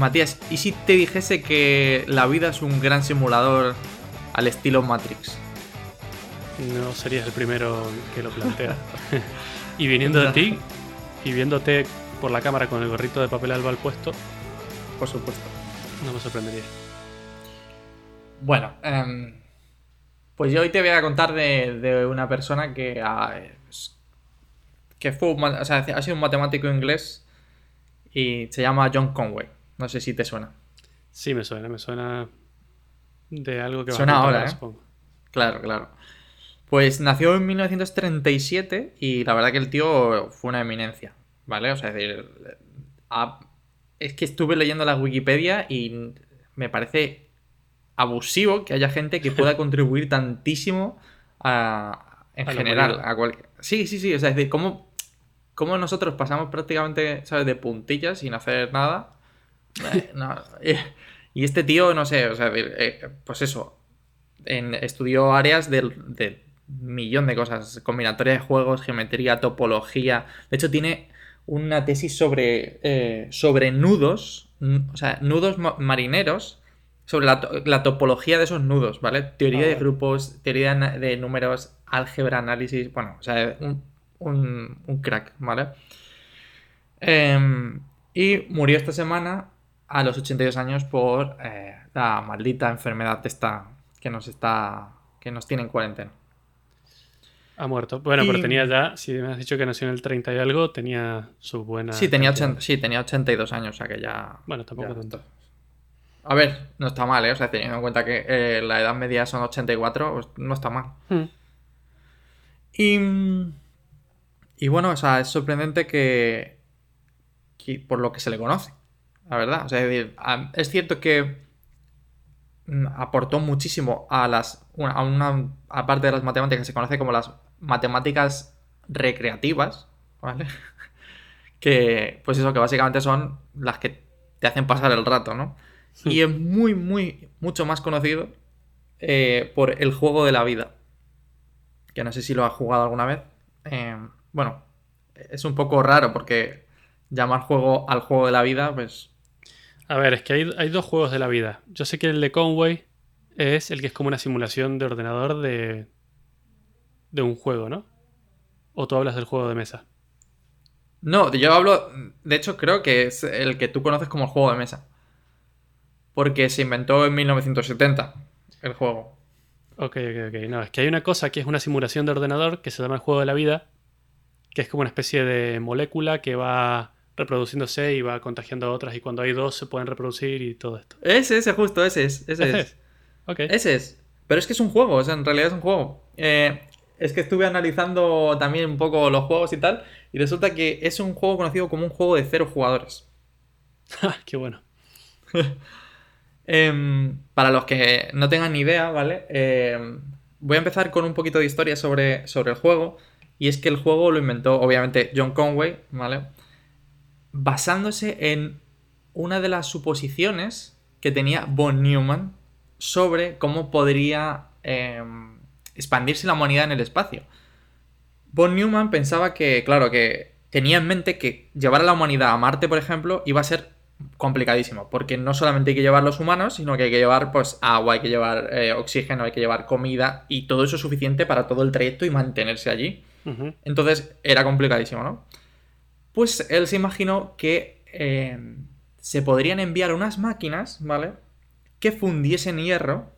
Matías, ¿y si te dijese que la vida es un gran simulador al estilo Matrix? No serías el primero que lo plantea. y viniendo de ti y viéndote por la cámara con el gorrito de papel alba al puesto, Por supuesto. no me sorprendería. Bueno, em, pues yo hoy te voy a contar de, de una persona que, que fue, o sea, ha sido un matemático inglés y se llama John Conway. No sé si te suena. Sí, me suena, me suena de algo que Suena ahora, ¿eh? Claro, claro. Pues nació en 1937 y la verdad que el tío fue una eminencia, ¿vale? O sea, es decir, es que estuve leyendo la Wikipedia y me parece abusivo que haya gente que pueda contribuir tantísimo a, en A general. humanidad. A cual- Sí, sí, sí. O sea, es decir, ¿cómo, cómo nosotros pasamos prácticamente, ¿sabes?, de puntillas sin hacer nada. No, eh, y este tío, no sé, o sea, eh, pues eso, en- estudió áreas del- de millón de cosas, combinatoria de juegos, geometría, topología. De hecho, tiene una tesis sobre, eh, sobre nudos, o sea, nudos ma- marineros, sobre la, to- la topología de esos nudos, ¿vale? Teoría de grupos, teoría de números, álgebra, análisis, bueno, o sea, un, un- un crack, ¿vale? Em, y murió esta semana a los 82 años por eh, la maldita enfermedad esta que nos está que nos tiene en cuarentena. Ha muerto. Bueno, Y- pero tenía ya, si me has dicho que nació en el 30 y algo, tenía su buena. Sí, tenía, cantidad. 80 sí, tenía 82 años, o sea que ya... Bueno, tampoco ya- tanto. A ver, no está mal, ¿eh? O sea, teniendo en cuenta que eh, la edad media son 84, pues no está mal. Hmm. Y, y bueno, o sea, es sorprendente que, que por lo que se le conoce, la verdad. O sea, es, decir, es cierto que mm, aportó muchísimo a las una, a una aparte de las matemáticas que se conoce como las matemáticas recreativas, ¿vale? Que pues eso que básicamente son las que te hacen pasar el rato, ¿no? Y es muy muy mucho más conocido eh, por el juego de la vida que no sé si lo has jugado alguna vez. Eh, bueno, es un poco raro porque llamar juego al juego de la vida, pues A ver, es que hay, hay dos juegos de la vida. Yo sé que el de Conway es el que es como una simulación de ordenador de, de un juego, ¿no? O tú hablas del juego de mesa. no, yo hablo, de hecho creo que es el que tú conoces como el juego de mesa. Porque se inventó en 1970 el juego. Ok, ok, ok. No, es que hay una cosa que es una simulación de ordenador que se llama el juego de la vida, que es como una especie de molécula que va reproduciéndose y va contagiando a otras y cuando hay dos se pueden reproducir y todo esto. Ese, ese, justo, ese es. Ese, Ese es. Ese es. Pero es que es un juego, o sea, en realidad es un juego. Eh, es que estuve analizando también un poco los juegos y tal, y resulta que es un juego conocido como un juego de cero jugadores. Qué bueno. Em, para los que no tengan ni idea, ¿vale? Em, voy a empezar con un poquito de historia sobre, sobre el juego. Y es que el juego lo inventó, obviamente, John Conway, ¿vale? Basándose en una de las suposiciones que tenía Von Neumann sobre cómo podría em, expandirse la humanidad en el espacio. Von Neumann pensaba que, claro, que tenía en mente que llevar a la humanidad a Marte, por ejemplo, iba a ser complicadísimo, porque no solamente hay que llevar los humanos, sino que hay que llevar pues agua, hay que llevar eh, oxígeno, hay que llevar comida y todo eso es suficiente para todo el trayecto y mantenerse allí. Entonces era complicadísimo, ¿no? Pues él se imaginó que eh, se podrían enviar unas máquinas, ¿vale? Que fundiesen hierro.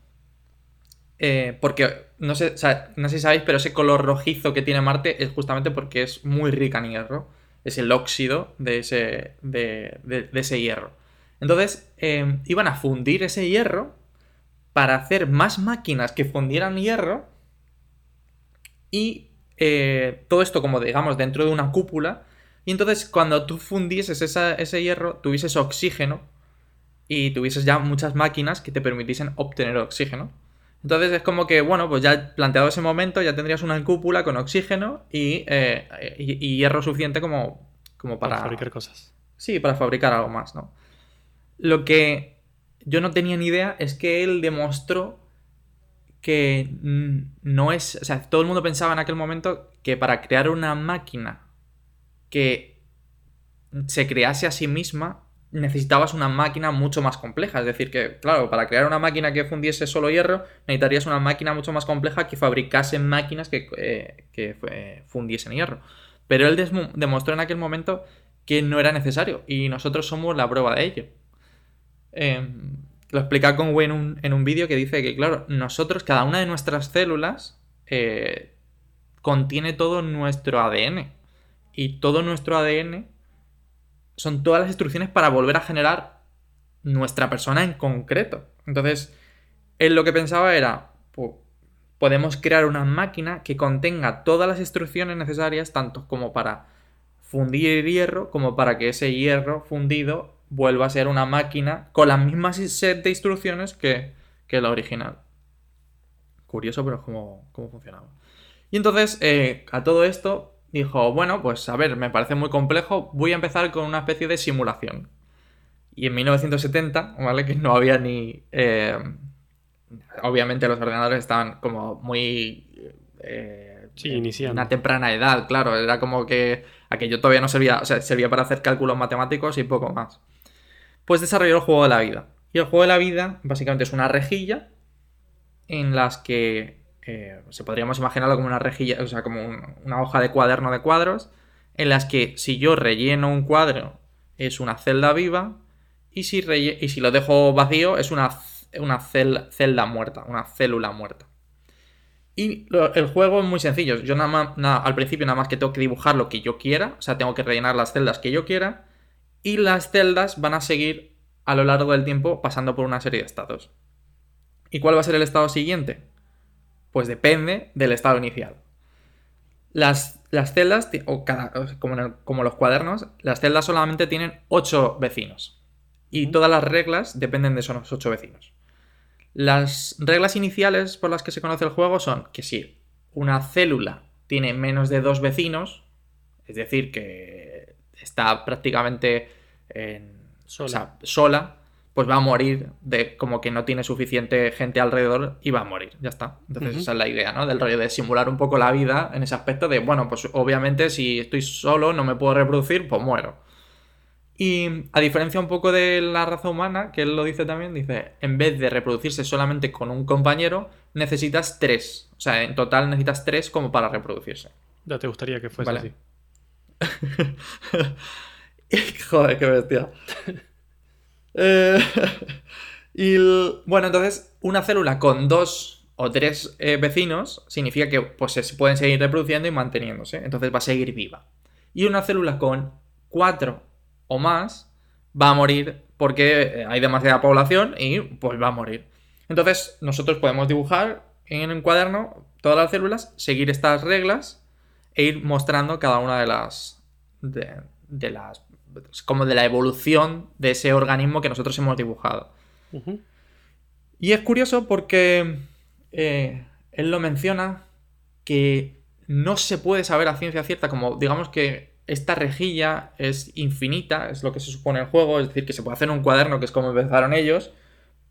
eh, porque no sé, no sé si sabéis, pero ese color rojizo que tiene Marte es justamente porque es muy rica en hierro. Es el óxido de ese, de, ese hierro. Entonces, eh, iban a fundir ese hierro para hacer más máquinas que fundieran hierro y todo esto como digamos dentro de una cúpula y entonces cuando tú fundieses esa- ese hierro tuvieses oxígeno y tuvieses ya muchas máquinas que te permitiesen obtener oxígeno. Entonces es como que, bueno, pues ya planteado ese momento ya tendrías una cúpula con oxígeno y, eh, y- y hierro suficiente como, como Para para, fabricar cosas. Sí, para fabricar algo más, ¿no? Lo que yo no tenía ni idea es que él demostró que no es. O sea, todo el mundo pensaba en aquel momento que para crear una máquina que se crease a sí misma necesitabas una máquina mucho más compleja. Es decir, que, claro, para crear una máquina que fundiese solo hierro, necesitarías una máquina mucho más compleja que fabricase máquinas que, eh, que eh, fundiesen hierro. Pero él demostró en aquel momento que no era necesario y nosotros somos la prueba de ello. Em, lo explica con en un, en un vídeo que dice que, claro, nosotros, cada una de nuestras células eh, contiene todo nuestro ADN. Y todo nuestro ADN son todas las instrucciones para volver a generar nuestra persona en concreto. Entonces, él lo que pensaba era, podemos crear una máquina que contenga todas las instrucciones necesarias, tanto como para fundir hierro, como para que ese hierro fundido vuelva a ser una máquina con las mismas set de instrucciones que, que la original. Curioso, pero es como, funcionaba. Y entonces, eh, a todo esto, dijo, bueno, pues a ver, me parece muy complejo, voy a empezar con una especie de simulación. Y en 1970, ¿vale? Que no había ni... Eh, obviamente los ordenadores estaban como muy... Eh, sí, iniciando. Una temprana edad, claro. Era como que aquello todavía no servía, o sea, servía para hacer cálculos matemáticos y poco más. Pues desarrolló el juego de la vida. Y el juego de la vida básicamente es una rejilla en las que eh, se podríamos imaginarlo como una rejilla, o sea, como una hoja de cuaderno de cuadros, en las que si yo relleno un cuadro es una celda viva y si, y si lo dejo vacío es una, una celda muerta, una célula muerta. Y el juego es muy sencillo. Yo nada más, al principio nada más que tengo que dibujar lo que yo quiera, o sea, tengo que rellenar las celdas que yo quiera y las celdas van a seguir a lo largo del tiempo pasando por una serie de estados. ¿Y cuál va a ser el estado siguiente? Pues depende del estado inicial. Las, las celdas, o como, como, los cuadernos, las celdas solamente tienen 8 vecinos. Y todas las reglas dependen de esos 8 vecinos. Las reglas iniciales por las que se conoce el juego son que si una célula tiene menos de dos vecinos, es decir, que está prácticamente sola pues va a morir de como que no tiene suficiente gente alrededor y va a morir, ya está. Entonces esa es la idea, ¿no? Del rollo de simular un poco la vida en ese aspecto de, bueno, pues obviamente si estoy solo, no me puedo reproducir, pues muero. Y a diferencia un poco de la raza humana, que él lo dice también, dice, en vez de reproducirse solamente con un compañero, necesitas tres. O sea, en total necesitas tres como para reproducirse. Ya te gustaría que fuese así. Joder, qué bestia. Eh, y bueno, entonces, una célula con dos o tres eh, vecinos significa que pues, se pueden seguir reproduciendo y manteniéndose. Entonces va a seguir viva. Y una célula con cuatro o más va a morir porque eh, hay demasiada población y pues va a morir. Entonces, nosotros podemos dibujar en un cuaderno todas las células, seguir estas reglas e ir mostrando cada una de las de las como de la evolución de ese organismo que nosotros hemos dibujado. Y es curioso porque eh, él lo menciona que no se puede saber a ciencia cierta, como digamos que esta rejilla es infinita, es lo que se supone el juego, es decir, que se puede hacer un cuaderno, que es como empezaron ellos,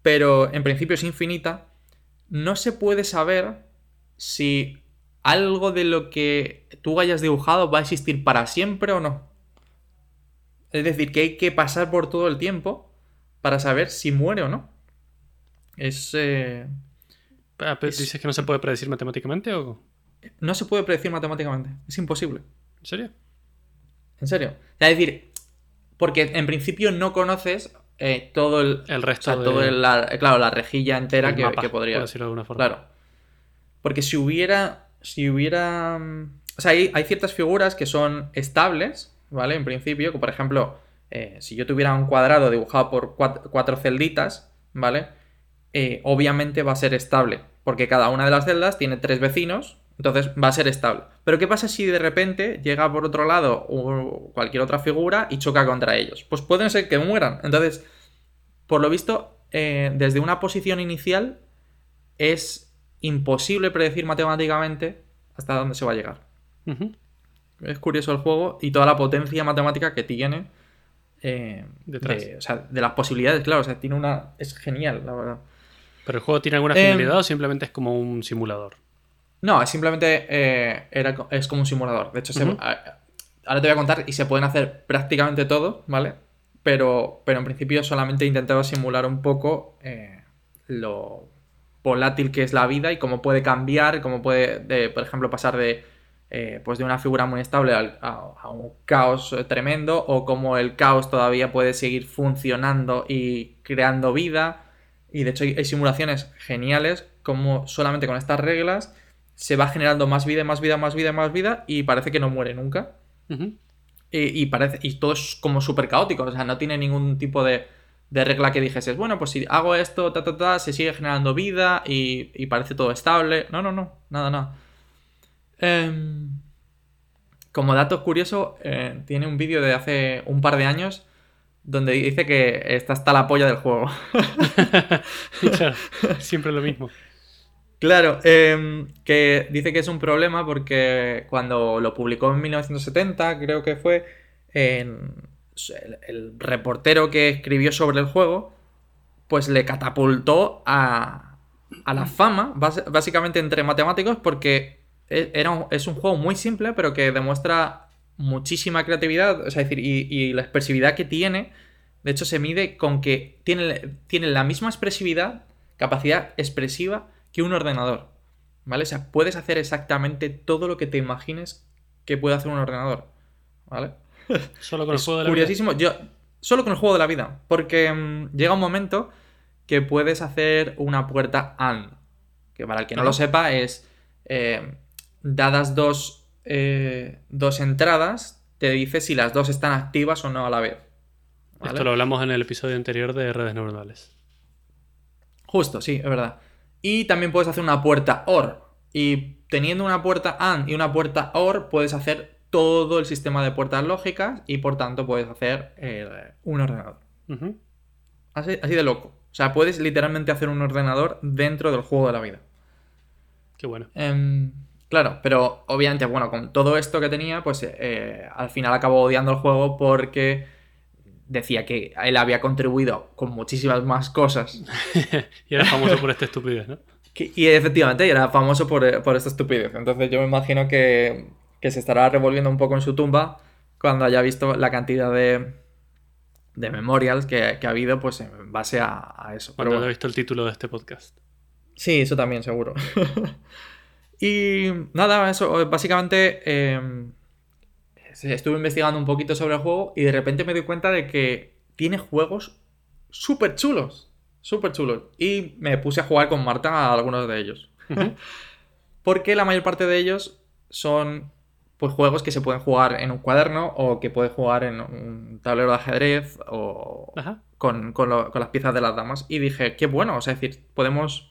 pero en principio es infinita. No se puede saber si algo de lo que tú hayas dibujado va a existir para siempre o no. Es decir, que hay que pasar por todo el tiempo para saber si muere o no. Es. Eh, ah, ¿Dices que no se puede predecir matemáticamente o.? No se puede predecir matemáticamente. Es imposible. ¿En serio? En serio. Es decir, porque en principio no conoces eh, todo el. El resto. O todo la, claro, la rejilla entera que, podría. decirlo de alguna forma. Claro. Porque si hubiera. Si hubiera. Mm, o sea, hay, hay ciertas figuras que son estables ¿vale? En principio, por ejemplo, eh, si yo tuviera un cuadrado dibujado por cuatro, celditas, ¿vale? Eh, obviamente va a ser estable, porque cada una de las celdas tiene tres vecinos, entonces va a ser estable. Pero ¿qué pasa si de repente llega por otro lado cualquier otra figura y choca contra ellos? Pues pueden ser que mueran. Entonces, por lo visto, eh, desde una posición inicial es imposible predecir matemáticamente hasta dónde se va a llegar. Es curioso el juego y toda la potencia matemática que tiene. Eh, Detrás. De, o sea, de las posibilidades, claro. O sea, tiene una. Es genial, la verdad. ¿Pero el juego tiene alguna em, finalidad o simplemente es como un simulador? No, es simplemente. Eh, era, es como un simulador. De hecho, ahora te voy a contar y se pueden hacer prácticamente todo, ¿vale? pero, pero en principio solamente intentaba simular un poco eh, lo volátil que es la vida y cómo puede cambiar, cómo puede, de, por ejemplo, pasar de, eh, pues de una figura muy estable a, a, un caos tremendo o cómo el caos todavía puede seguir funcionando y creando vida. Y de hecho hay, simulaciones geniales como solamente con estas reglas se va generando más vida, más vida, más vida, más vida y parece que no muere nunca. y, parece, y todo es como súper caótico, o sea, no tiene ningún tipo de, de regla que dijese, bueno, pues si hago esto, ta, ta, ta, se sigue generando vida y, parece todo estable. No, no, no, nada, nada. Em, como dato curioso, eh, tiene un vídeo de hace un par de años donde dice que está hasta la polla del juego. siempre lo mismo. Claro, em, que dice que es un problema porque cuando lo publicó en 1970, creo que fue, en, el, reportero que escribió sobre el juego, pues le catapultó a, a la fama, básicamente entre matemáticos, porque e, era es un juego muy simple, pero que demuestra muchísima creatividad, es decir, y, la expresividad que tiene, de hecho se mide con que tiene, tiene la misma expresividad, capacidad expresiva que un ordenador, ¿vale? O sea, puedes hacer exactamente todo lo que te imagines que puede hacer un ordenador, ¿vale? Solo con el juego de la curiosísimo. Yo, solo con el juego de la vida. Porque mm, llega un momento que puedes hacer una puerta AND. Que para el que no lo sepa es. Eh, dadas dos, eh, dos entradas, te dice si las dos están activas o no a la vez. Esto lo hablamos en el episodio anterior de redes neuronales. Justo, sí, es verdad. Y también puedes hacer una puerta OR. Y teniendo una puerta AND y una puerta OR, puedes hacer todo el sistema de puertas lógicas y por tanto puedes hacer eh, un ordenador. así, de loco. O sea, puedes literalmente hacer un ordenador dentro del juego de la vida. Qué bueno. Em, claro, pero obviamente, bueno, con todo esto que tenía, pues eh, al final acabó odiando el juego porque decía que él había contribuido con muchísimas más cosas. y era famoso por esta estupidez, ¿no? y efectivamente, era famoso por, por esta estupidez. Entonces yo me imagino que que se estará revolviendo un poco en su tumba cuando haya visto la cantidad de, de memorials que, ha habido pues en base a, eso. Cuando haya visto el título de este podcast. Sí, eso también, seguro. y nada, eso, básicamente em, estuve investigando un poquito sobre el juego y de repente me doy cuenta de que tiene juegos súper chulos. Súper chulos. Y me puse a jugar con Marta a algunos de ellos. Porque la mayor parte de ellos son pues juegos que se pueden jugar en un cuaderno o que puedes jugar en un tablero de ajedrez o con, las piezas de las damas. Y dije, qué bueno, o sea, es decir, podemos,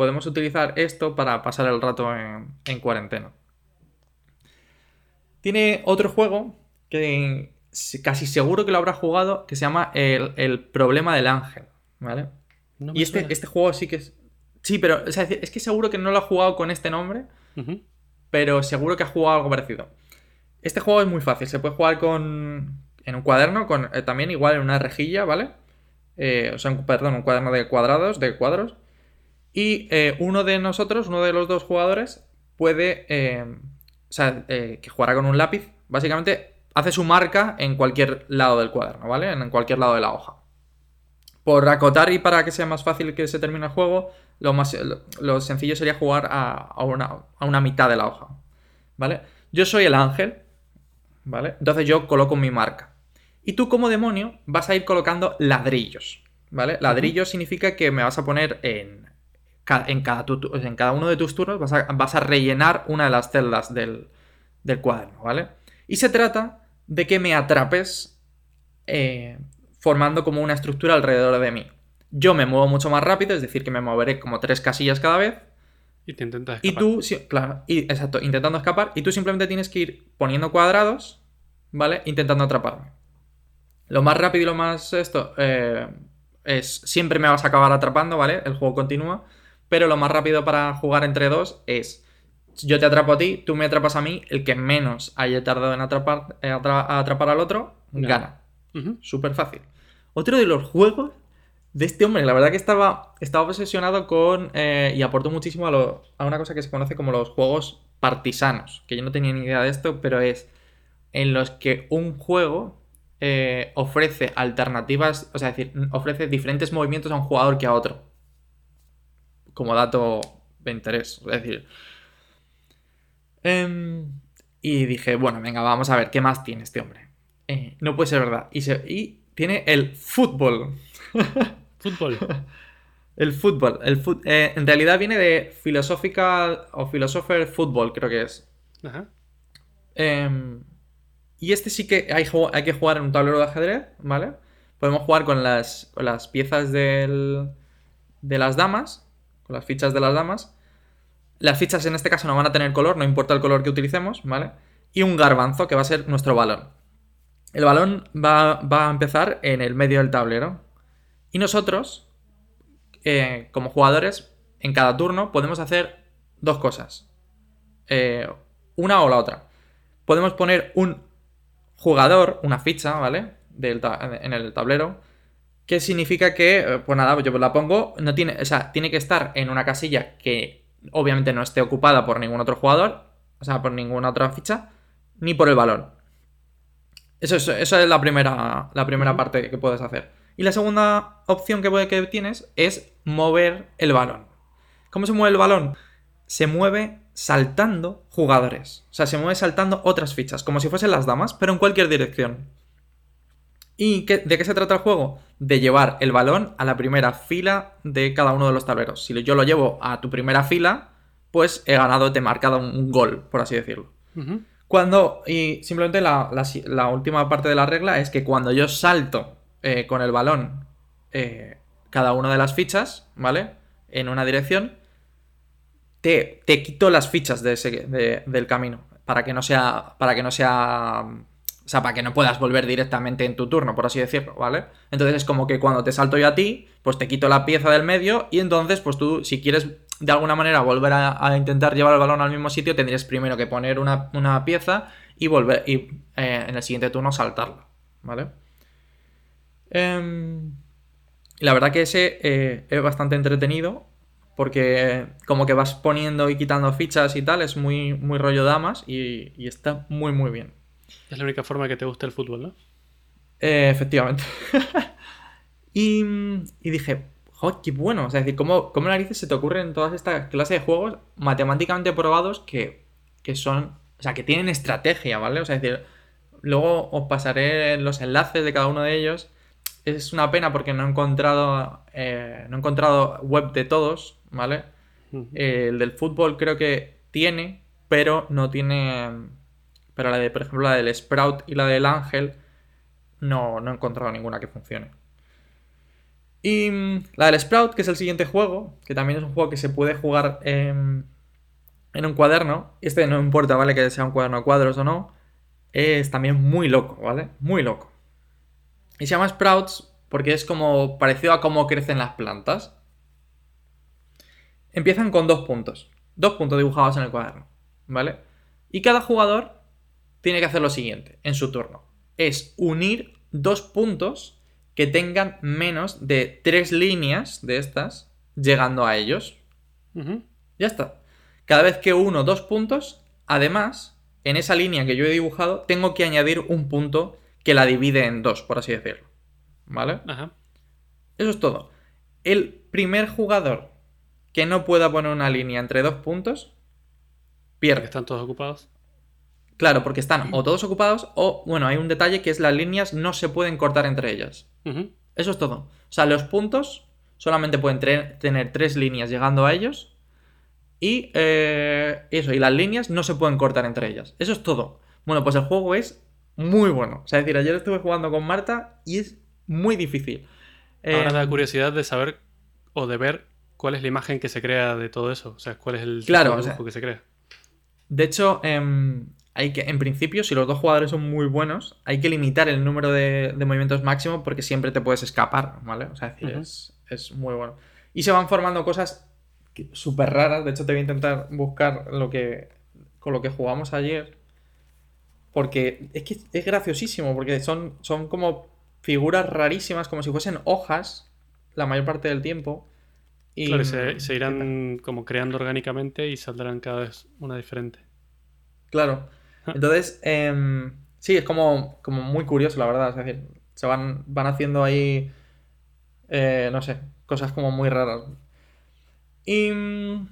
podemos utilizar esto para pasar el rato en, cuarentena. Tiene otro juego que casi seguro que lo habrá jugado, que se llama El, problema del ángel, ¿vale? y este, este juego sí que es... Sí, pero es que seguro que no lo ha jugado con este nombre pero seguro que ha jugado algo parecido. Este juego es muy fácil, se puede jugar con en un cuaderno, con, eh, también igual en una rejilla, ¿vale? Eh, o sea, perdón, un cuaderno de cuadrados, de cuadros. Y eh, uno de nosotros, uno de los dos jugadores, puede, o sea, que jugará con un lápiz, básicamente hace su marca en cualquier lado del cuaderno, ¿vale? En cualquier lado de la hoja. Por acotar y para que sea más fácil que se termine el juego, lo, más, lo, sencillo sería jugar a, una, mitad de la hoja. ¿Vale? Yo soy el ángel, ¿vale? Entonces yo coloco mi marca. Y tú como demonio vas a ir colocando ladrillos, ¿vale? Ladrillos significa que me vas a poner en, en, cada, en cada uno de tus turnos, vas a, vas a rellenar una de las celdas del, del, cuaderno, ¿vale? Y se trata de que me atrapes eh, formando como una estructura alrededor de mí. Yo me muevo mucho más rápido, es decir, que me moveré como tres casillas cada vez. Y te intentas escapar. Y tú, claro, y, exacto, intentando escapar. Y tú simplemente tienes que ir poniendo cuadrados, ¿vale? Intentando atraparme. Lo más rápido y lo más esto eh, es siempre me vas a acabar atrapando, ¿vale? El juego continúa. Pero lo más rápido para jugar entre dos es yo te atrapo a ti, tú me atrapas a mí, el que menos haya tardado en atrapar, eh, atrapar al otro, gana. Súper fácil. Otro de los juegos de este hombre, la verdad que estaba, estaba obsesionado con eh, y aportó muchísimo a, a, una cosa que se conoce como los juegos partisanos, que yo no tenía ni idea de esto, pero es en los que un juego eh, ofrece alternativas, o sea, es decir, ofrece diferentes movimientos a un jugador que a otro. Como dato de interés, es decir. Em, y dije, bueno, venga, vamos a ver qué más tiene este hombre. Eh, no puede ser verdad. Y, y tiene el fútbol. Fútbol. El fútbol. El eh, en realidad viene de Philosophical o Philosopher Football, creo que es. Ajá. Em, y este sí que hay, hay, que jugar en un tablero de ajedrez, ¿vale? Podemos jugar con las, las piezas del, de las damas, las fichas de las damas. Las fichas en este caso no van a tener color, no importa el color que utilicemos, ¿vale? Y un garbanzo que va a ser nuestro balón. El balón va, va a empezar en el medio del tablero. Y nosotros eh, como jugadores, en cada turno podemos hacer dos cosas. Eh, una o la otra. Podemos poner un jugador, una ficha, ¿vale? en el tablero. Que significa que, eh, pues nada, yo la pongo, no tiene, o sea, tiene que estar en una casilla que obviamente no esté ocupada por ningún otro jugador, o sea, por ninguna otra ficha, ni por el balón. Eso es, esa es la primera, la primera parte que puedes hacer. Y la segunda opción que, que tienes es mover el balón. ¿Cómo se mueve el balón? Se mueve saltando jugadores. O sea, se mueve saltando otras fichas, como si fuesen las damas, pero en cualquier dirección. ¿Y de qué se trata el juego? De llevar el balón a la primera fila de cada uno de los tableros. Si yo lo llevo a tu primera fila, pues he ganado, te he marcado un, gol, por así decirlo. Cuando, y simplemente la, última parte de la regla es que cuando yo salto eh, con el balón eh, cada una de las fichas, ¿vale? En una dirección, te, te quito las fichas de ese, del camino. Para que no sea. Para que no sea. O sea, para que no puedas volver directamente en tu turno, por así decirlo, ¿vale? Entonces es como que cuando te salto yo a ti, pues te quito la pieza del medio y entonces, pues tú, si quieres de alguna manera volver a, intentar llevar el balón al mismo sitio, tendrías primero que poner una, pieza y volver y eh, en el siguiente turno saltarla, ¿vale? Eh, la verdad que ese eh, es bastante entretenido porque como que vas poniendo y quitando fichas y tal, es muy, muy rollo damas y está muy muy bien. Es la única forma que te gusta el fútbol, ¿no? Eh, efectivamente. y, y, dije, joder, qué bueno. O sea, es decir, ¿cómo, ¿cómo narices se te ocurren todas estas clases de juegos matemáticamente probados que, que son, o sea, que tienen estrategia, ¿vale? O sea, es decir, luego os pasaré los enlaces de cada uno de ellos es una pena porque no he encontrado, eh, no he encontrado web de todos, ¿vale? el del fútbol creo que tiene, pero no tiene... Pero la de, por ejemplo, la del Sprout y la del Ángel, no, no he encontrado ninguna que funcione. Y mm, la del Sprout, que es el siguiente juego, que también es un juego que se puede jugar en, en un cuaderno. Este no importa, ¿vale? Que sea un cuaderno a cuadros o no. Es también muy loco, ¿vale? Muy loco. Y se llama Sprouts porque es como parecido a cómo crecen las plantas. Empiezan con dos puntos. Dos puntos dibujados en el cuaderno. ¿Vale? Y cada jugador tiene que hacer lo siguiente en su turno. Es unir dos puntos que tengan menos de tres líneas de estas llegando a ellos. Ya está. Cada vez que uno dos puntos, además, en esa línea que yo he dibujado, tengo que añadir un punto que la divide en dos, por así decirlo. ¿Vale? Ajá. Eso es todo. El primer jugador que no pueda poner una línea entre dos puntos, pierde. están todos ocupados. Claro, porque están o todos ocupados o, bueno, hay un detalle que es las líneas no se pueden cortar entre ellas. Eso es todo. O sea, los puntos solamente pueden tener tres líneas llegando a ellos y eh, eso, y las líneas no se pueden cortar entre ellas. Eso es todo. Bueno, pues el juego es muy bueno. O sea, es decir, ayer estuve jugando con Marta y es muy difícil. Ahora da eh, curiosidad de saber o de ver cuál es la imagen que se crea de todo eso. O sea, cuál es el claro, que se crea. De hecho, em, hay que, en principio, si los dos jugadores son muy buenos, hay que limitar el número de, movimientos máximo porque siempre te puedes escapar, ¿vale? O sea, es, decir, es, es, muy bueno. Y se van formando cosas súper raras. De hecho, te voy a intentar buscar lo que con lo que jugamos ayer. Porque es que es graciosísimo, porque son, son como figuras rarísimas, como si fuesen hojas, la mayor parte del tiempo. Y claro, se, irán como creando orgánicamente y saldrán cada vez una diferente. Claro. Entonces, em, Sí, es como, como muy curioso, la verdad. Es decir, se van, van haciendo ahí, eh, no sé, cosas como muy raras. Y... mm,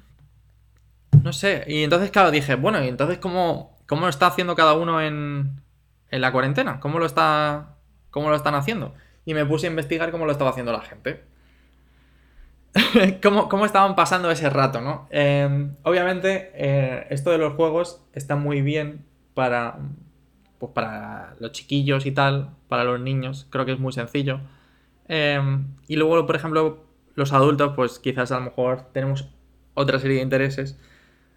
No sé, y entonces, claro, dije, bueno, y entonces, ¿cómo, cómo lo está haciendo cada uno en, en la cuarentena? ¿Cómo lo, está, ¿Cómo lo están haciendo? Y me puse a investigar cómo lo estaba haciendo la gente. ¿Cómo, cómo estaban pasando ese rato, no? Eh, obviamente, eh, esto de los juegos está muy bien para, pues para los chiquillos y tal, para los niños, creo que es muy sencillo. Eh, y luego, por ejemplo, los adultos, pues quizás a lo mejor tenemos otra serie de intereses.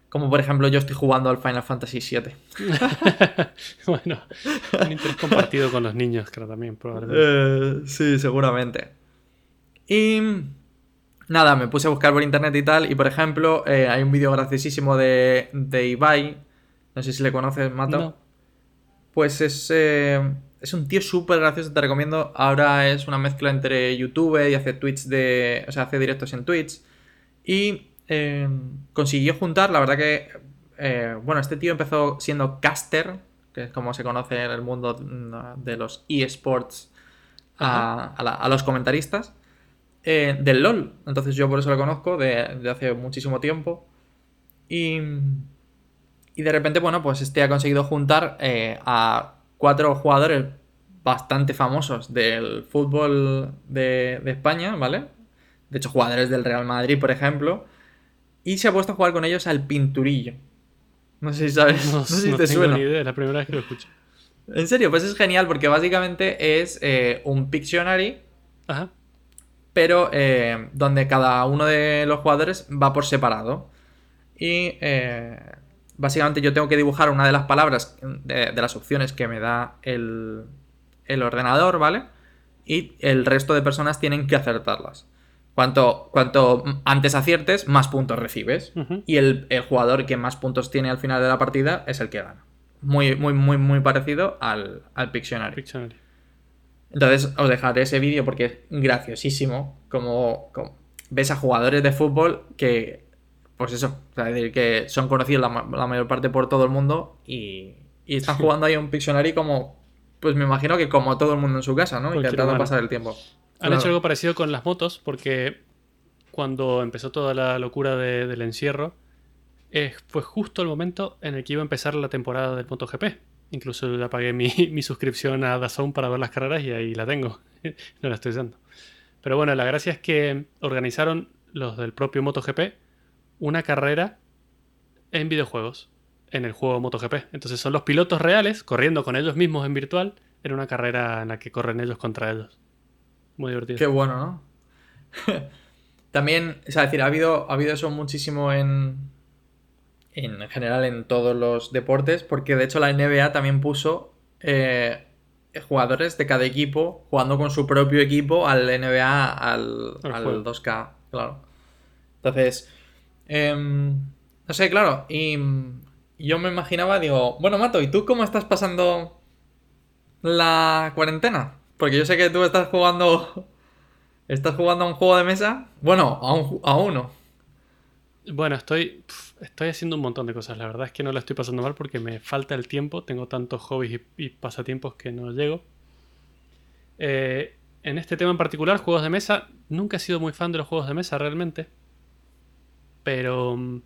Como por ejemplo, yo estoy jugando al Final Fantasy VII. bueno, un interés compartido con los niños, creo también, probablemente. Eh, sí, seguramente. Y nada, me puse a buscar por internet y tal. Y por ejemplo, eh, hay un vídeo graciosísimo de, de Ibai. No sé si le conoces, Mato. No. Pues es, eh, es un tío súper gracioso, te recomiendo. Ahora es una mezcla entre YouTube y hace tweets de. O sea, hace directos en Twitch. Y eh, consiguió juntar, la verdad que. eh, bueno, este tío empezó siendo caster, que es como se conoce en el mundo mm, de los eSports, a, a la- a los comentaristas. eh, del LOL. Entonces yo por eso lo conozco de, de hace muchísimo tiempo. Y. Y de repente, bueno, pues este ha conseguido juntar eh, a cuatro jugadores bastante famosos del fútbol de, de España, ¿vale? De hecho, jugadores del Real Madrid, por ejemplo. Y se ha puesto a jugar con ellos al pinturillo. No sé si sabes. No, No, sé si no te tengo suena. ni idea, es la primera vez que lo escucho. En serio, pues es genial porque básicamente es eh, un Pictionary, Ajá. pero eh, donde cada uno de los jugadores va por separado. Y eh, básicamente yo tengo que dibujar una de las palabras de, de las opciones que me da el, el ordenador, ¿vale? Y el resto de personas tienen que acertarlas. Cuanto, cuanto antes aciertes, más puntos recibes. Y el, el jugador que más puntos tiene al final de la partida es el que gana. Muy, muy, muy, muy parecido al, al Pictionary. Pictionary. Entonces os dejaré ese vídeo porque es graciosísimo. Como, como ves a jugadores de fútbol que, pues eso, o sea, es decir, que son conocidos la, ma- la mayor parte por todo el mundo y, y están jugando ahí un Pictionary como, pues me imagino que como todo el mundo en su casa, ¿no? Cualquier Intentando humano. pasar el tiempo. Han Claro. hecho algo parecido con las motos porque cuando empezó toda la locura de- del encierro, eh, fue justo el momento en el que iba a empezar la temporada del MotoGP. Incluso ya pagué mi, mi suscripción a DAZN para ver las carreras y ahí la tengo. no la estoy usando. Pero bueno, la gracia es que organizaron los del propio MotoGP una carrera en videojuegos, en el juego MotoGP. Entonces son los pilotos reales corriendo con ellos mismos en virtual en una carrera en la que corren ellos contra ellos. Muy divertido. Qué bueno, ¿no? También, o sea, es decir, ha habido, ha habido eso muchísimo en, en general en todos los deportes, porque de hecho la NBA también puso eh, jugadores de cada equipo jugando con su propio equipo al NBA, al, Al al juego. 2K, claro. Entonces, em, no sé, claro, y yo me imaginaba, digo, bueno, Mato, ¿y tú cómo estás pasando la cuarentena? Porque yo sé que tú estás jugando. ¿Estás jugando a un juego de mesa? Bueno, a, un a uno. Bueno, estoy, estoy haciendo un montón de cosas. La verdad es que no la estoy pasando mal porque me falta el tiempo. Tengo tantos hobbies y, y pasatiempos que no llego. Eh, en este tema en particular, juegos de mesa, nunca he sido muy fan de los juegos de mesa realmente. Pero mm,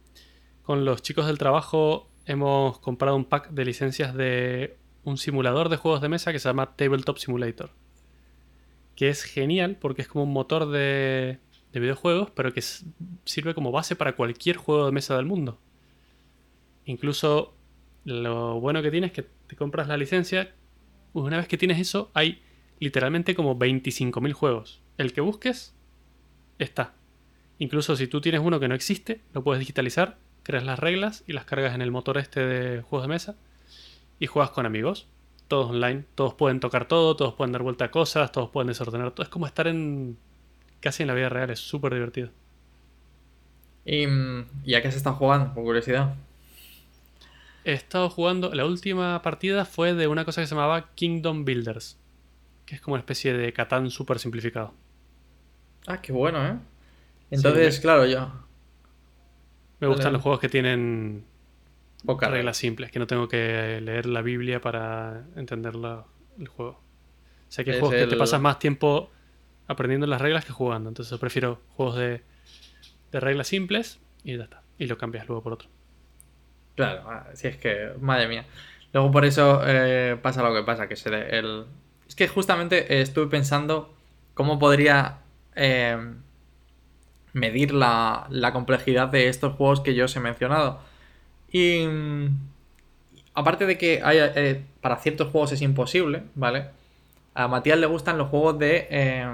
con los chicos del trabajo hemos comprado un pack de licencias de un simulador de juegos de mesa que se llama Tabletop Simulator. Que es genial porque es como un motor de, de videojuegos, pero que sirve como base para cualquier juego de mesa del mundo. Incluso lo bueno que tiene es que te compras la licencia. Una vez que tienes eso, hay literalmente como 25.000 juegos. El que busques, está. Incluso si tú tienes uno que no existe, lo puedes digitalizar, creas las reglas y las cargas en el motor este de juegos de mesa y juegas con amigos. Todos online, todos pueden tocar todo, todos pueden dar vuelta a cosas, todos pueden desordenar todo. Es como estar en casi en la vida real, es súper divertido. ¿Y, mm, ¿y a qué se está jugando? Por curiosidad. He estado jugando, la última partida fue de una cosa que se llamaba Kingdom Builders, que es como una especie de Catán súper simplificado. Ah, qué bueno, ¿eh? Entonces, claro, yo. Me gustan vale. los juegos que tienen Pocas reglas simples, que no tengo que leer la Biblia para entender la- el juego. Sé que hay Es juegos que te pasas más tiempo aprendiendo las reglas que jugando. Entonces yo prefiero juegos de, de reglas simples y ya está. Y lo cambias luego por otro. Claro, ah, si es que, madre mía. Luego por eso eh, pasa lo que pasa, que se le- el... Es que justamente eh, estuve pensando cómo podría eh, medir la, la complejidad de estos juegos que yo os he mencionado. Y mm, aparte de que hay, eh, para ciertos juegos es imposible, ¿vale? A Matías le gustan los juegos de... eh,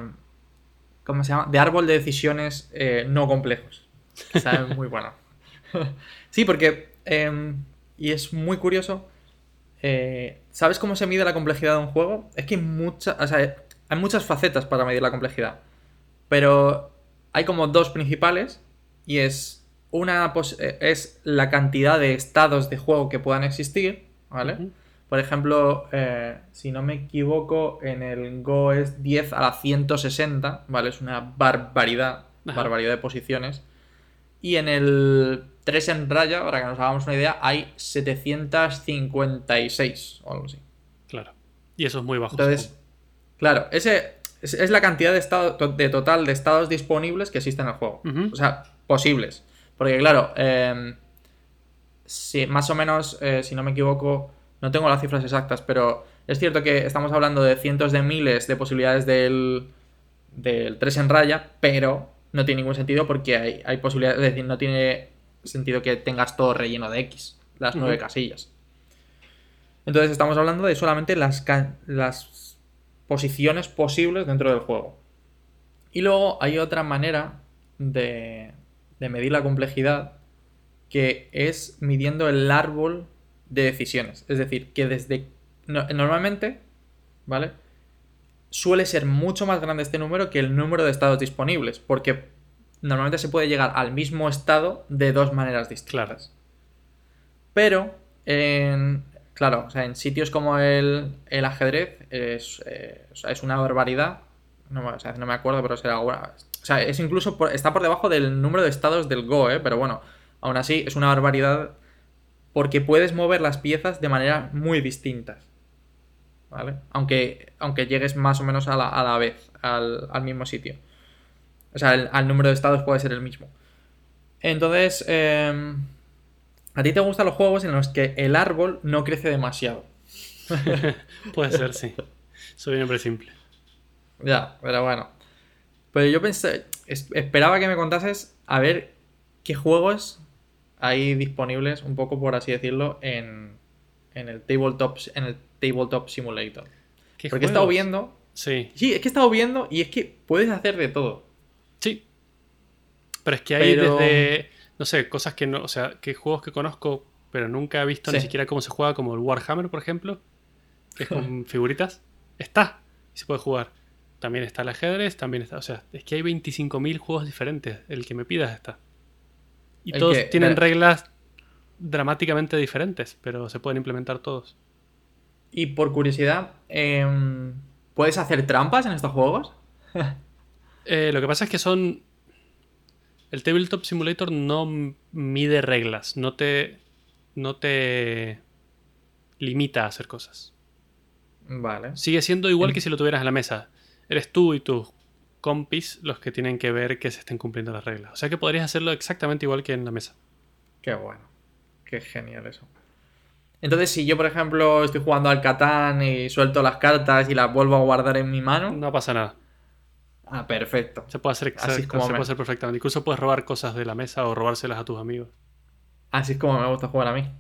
¿Cómo se llama? De árbol de decisiones eh, no complejos. Que saben muy bueno. sí, porque... eh, y es muy curioso. ¿Sabes cómo se mide la complejidad de un juego? Es que hay, mucha- hay muchas facetas para medir la complejidad. Pero hay como dos principales. Y es. Una eh, es la cantidad de estados de juego que puedan existir. ¿Vale? Por ejemplo, eh, si no me equivoco, en el Go es 10 a la 160, ¿vale? Es una barbaridad, Ajá. barbaridad de posiciones. Y en el 3 en raya, para que nos hagamos una idea, hay 756 o algo así. Claro. Y eso es muy bajo. Entonces, claro, ese es, es la cantidad de, estado, de total de estados disponibles que existen en el juego. O sea, posibles. Porque claro, eh, si, más o menos, eh, si no me equivoco, no tengo las cifras exactas, pero es cierto que estamos hablando de cientos de miles de posibilidades del, del 3 en raya, pero no tiene ningún sentido porque hay, hay posibilidades, es decir, no tiene sentido que tengas todo relleno de X, las nueve casillas. Entonces estamos hablando de solamente las, las posiciones posibles dentro del juego. Y luego hay otra manera de, de medir la complejidad que es midiendo el árbol de decisiones. Es decir, que desde... no- normalmente, ¿vale? Suele ser mucho más grande este número que el número de estados disponibles, porque normalmente se puede llegar al mismo estado de dos maneras distintas. Pero, en, claro, o sea, en sitios como el, el ajedrez es, eh, es una barbaridad. No, o sea, no me acuerdo, pero será. O sea, es incluso está por debajo del número de estados del Go, ¿eh? Pero bueno, aún así es una barbaridad porque puedes mover las piezas de manera muy distintas. ¿Vale? Aunque, aunque llegues más o menos a la, a la vez, al, al mismo sitio. O sea, el, al número de estados puede ser el mismo. Entonces, eh, a ti te gustan los juegos en los que el árbol no crece demasiado. Puede ser, sí. Soy un hombre simple. Ya, pero bueno. Pero yo pensé, es- esperaba que me contases a ver qué juegos hay disponibles, un poco por así decirlo, en, en el Tabletop, en el Tabletop Simulator. ¿Qué Porque he estado viendo. Sí, Sí, es que he estado viendo y es que puedes hacer de todo. sí. Pero es que hay Pero- desde, no sé, cosas que no, o sea, que juegos que conozco, pero nunca he visto ni siquiera cómo se juega, como el Warhammer, por ejemplo, que es con figuritas. Está, y se puede jugar. También está el ajedrez, también está, o sea, es que hay 25.000 juegos diferentes. El que me pidas está. Y El todos que- tienen pero- reglas dramáticamente diferentes, pero se pueden implementar todos. Y por curiosidad, em, ¿puedes hacer trampas en estos juegos? Eh, lo que pasa es que son. El Tabletop Simulator no mide reglas, no te. no te limita a hacer cosas. Vale. Sigue siendo igual que si lo tuvieras en la mesa. Eres tú y tus compis los que tienen que ver que se estén cumpliendo las reglas. O sea que podrías hacerlo exactamente igual que en la mesa. Qué bueno. Qué genial eso. Entonces, si yo, por ejemplo, estoy jugando al Catán y suelto las cartas y las vuelvo a guardar en mi mano. No pasa nada. Ah, perfecto. Se puede hacer, Así es como se me- puede hacer perfectamente. Incluso puedes robar cosas de la mesa o robárselas a tus amigos. Así es como me gusta jugar a mí.